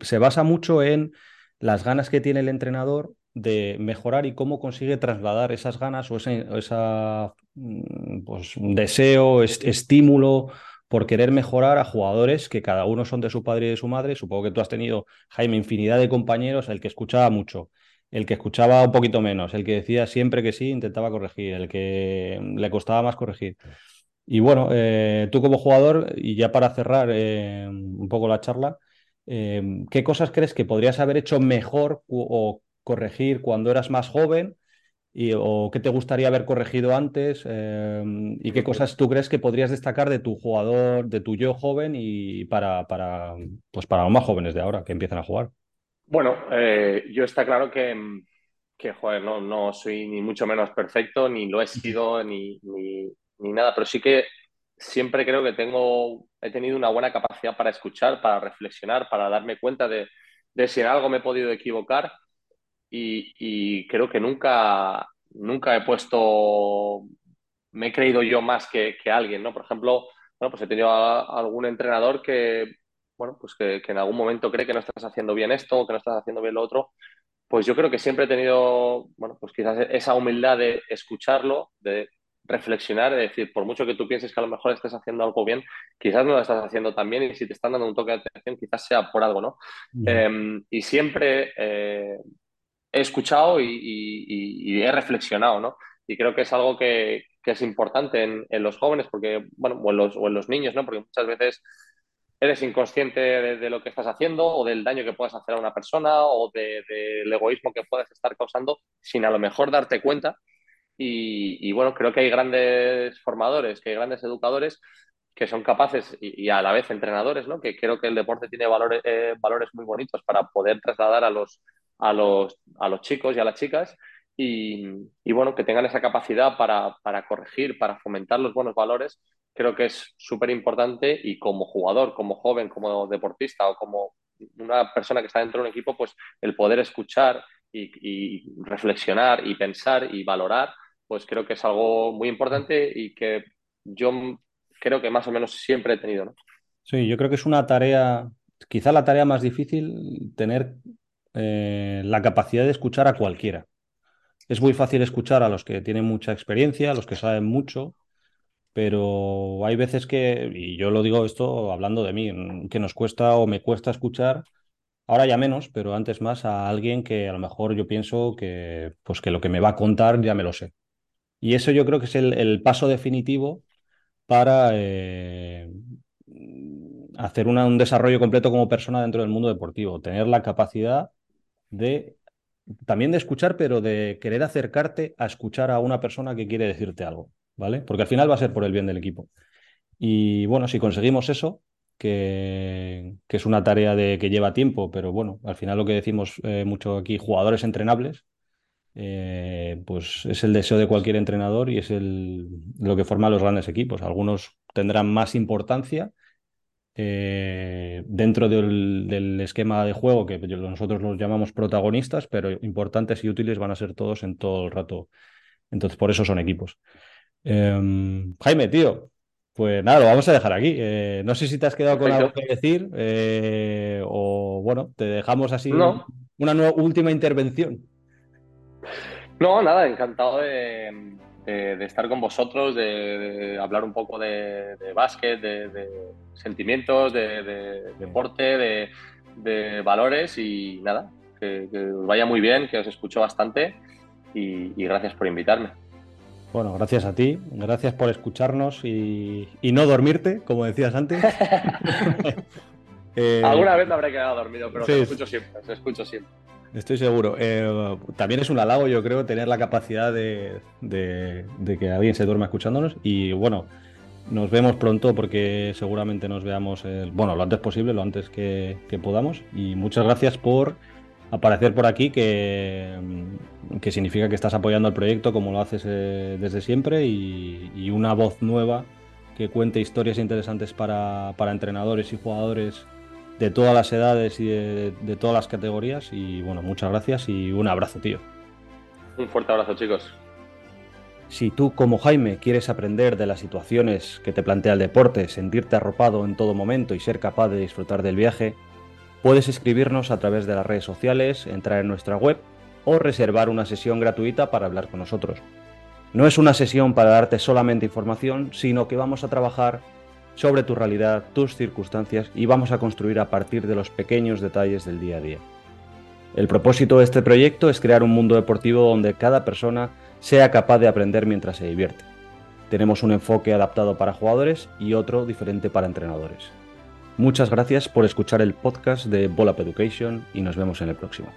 se basa mucho en las ganas que tiene el entrenador de mejorar y cómo consigue trasladar esas ganas o ese esa, mm, pues, deseo, estímulo por querer mejorar a jugadores que cada uno son de su padre y de su madre. Supongo que tú has tenido, Jaime, infinidad de compañeros, el que escuchaba mucho, el que escuchaba un poquito menos, el que decía siempre que sí, intentaba corregir, el que le costaba más corregir. Y bueno, eh, tú como jugador, y ya para cerrar eh, un poco la charla, eh, ¿qué cosas crees que podrías haber hecho mejor o corregir cuando eras más joven o qué te gustaría haber corregido antes y qué cosas tú crees que podrías destacar de tu jugador, de tu yo joven y para, para, pues para los más jóvenes de ahora que empiezan a jugar. Bueno, eh, yo está claro que, que joder, no, no, soy ni mucho menos perfecto, ni lo he sido, ni, ni, ni, nada, pero sí que siempre creo que tengo, he tenido una buena capacidad para escuchar, para reflexionar, para darme cuenta de, de si en algo me he podido equivocar y, creo que nunca, nunca he puesto, me he creído yo más que, que alguien, ¿no? Por ejemplo, bueno, pues he tenido algún entrenador que, bueno, pues que, que, en algún momento cree que no estás haciendo bien esto o que no estás haciendo bien lo otro. Pues yo creo que siempre he tenido, bueno, pues quizás esa humildad de escucharlo, de reflexionar, de decir, por mucho que tú pienses que a lo mejor estés haciendo algo bien, quizás no lo estás haciendo tan bien y si te están dando un toque de atención, quizás sea por algo, ¿no? Em, y siempre, eh, he escuchado y, he reflexionado, ¿no? Y creo que es algo que, es importante en, los jóvenes, porque, bueno, o en los, o en los, niños, ¿no? Porque muchas veces eres inconsciente de, lo que estás haciendo o del daño que puedes hacer a una persona o del egoísmo que puedes estar causando sin a lo mejor darte cuenta. Y, bueno, creo que hay grandes formadores, que hay grandes educadores que son capaces y, a la vez entrenadores, ¿no? Que creo que el deporte tiene valores, eh, valores muy bonitos para poder trasladar a los, a los, a los chicos y a las chicas y, bueno, que tengan esa capacidad para, para, corregir, para fomentar los buenos valores, creo que es súper importante y como jugador, como joven, como deportista o como una persona que está dentro de un equipo, pues el poder escuchar y, reflexionar y pensar y valorar, pues creo que es algo muy importante y que yo creo que más o menos siempre he tenido. ¿no? Sí, yo creo que es una tarea, quizá la tarea más difícil, tener eh, la capacidad de escuchar a cualquiera. Es muy fácil escuchar a los que tienen mucha experiencia, a los que saben mucho, pero hay veces que, y yo lo digo esto hablando de mí, que nos cuesta o me cuesta escuchar, ahora ya menos, pero antes más a alguien que a lo mejor yo pienso que, pues que lo que me va a contar ya me lo sé. Y eso yo creo que es el, paso definitivo para eh, hacer un desarrollo completo como persona dentro del mundo deportivo, tener la capacidad de también de escuchar, pero de querer acercarte a escuchar a una persona que quiere decirte algo, ¿vale? Porque al final va a ser por el bien del equipo. Y bueno, si conseguimos eso, que, que es una tarea de, que lleva tiempo, pero bueno, al final lo que decimos eh, mucho aquí, jugadores entrenables, eh, pues es el deseo de cualquier entrenador y es el, lo que forma los grandes equipos. Algunos tendrán más importancia eh, dentro del, esquema de juego que nosotros los llamamos protagonistas, pero importantes y útiles van a ser todos en todo el rato. Entonces, por eso son equipos. Em, Jaime, tío, pues nada, lo vamos a dejar aquí. Eh, no sé si te has quedado con algo que decir eh, o bueno, te dejamos así una última intervención. No, nada, encantado de, estar con vosotros, de, hablar un poco de, básquet, de, sentimientos, de, deporte, de, valores y nada, que, os vaya muy bien, que os escucho bastante y, gracias por invitarme. Bueno, gracias a ti, gracias por escucharnos y, no dormirte, como decías antes. <laughs> <laughs> Eh, Alguna vez me habré quedado dormido, pero te escucho siempre, te escucho siempre. Estoy seguro. Eh, también es un halago, yo creo, tener la capacidad de, que alguien se duerma escuchándonos. Y bueno, nos vemos pronto porque seguramente nos veamos, bueno, lo antes posible, lo antes que, podamos. Y muchas gracias por aparecer por aquí, que, que, significa que estás apoyando el proyecto como lo haces eh, desde siempre y, una voz nueva que cuente historias interesantes para, para entrenadores y jugadores de todas las edades y de, todas las categorías. Y bueno, muchas gracias y un abrazo, tío. Un fuerte abrazo, chicos. Si tú, como Jaime, quieres aprender de las situaciones que te plantea el deporte, sentirte arropado en todo momento y ser capaz de disfrutar del viaje, puedes escribirnos a través de las redes sociales, entrar en nuestra web o reservar una sesión gratuita para hablar con nosotros. No es una sesión para darte solamente información, sino que vamos a trabajar sobre tu realidad, tus circunstancias y vamos a construir a partir de los pequeños detalles del día a día. El propósito de este proyecto es crear un mundo deportivo donde cada persona sea capaz de aprender mientras se divierte. Tenemos un enfoque adaptado para jugadores y otro diferente para entrenadores. Muchas gracias por escuchar el podcast de Bolap Education y nos vemos en el próximo.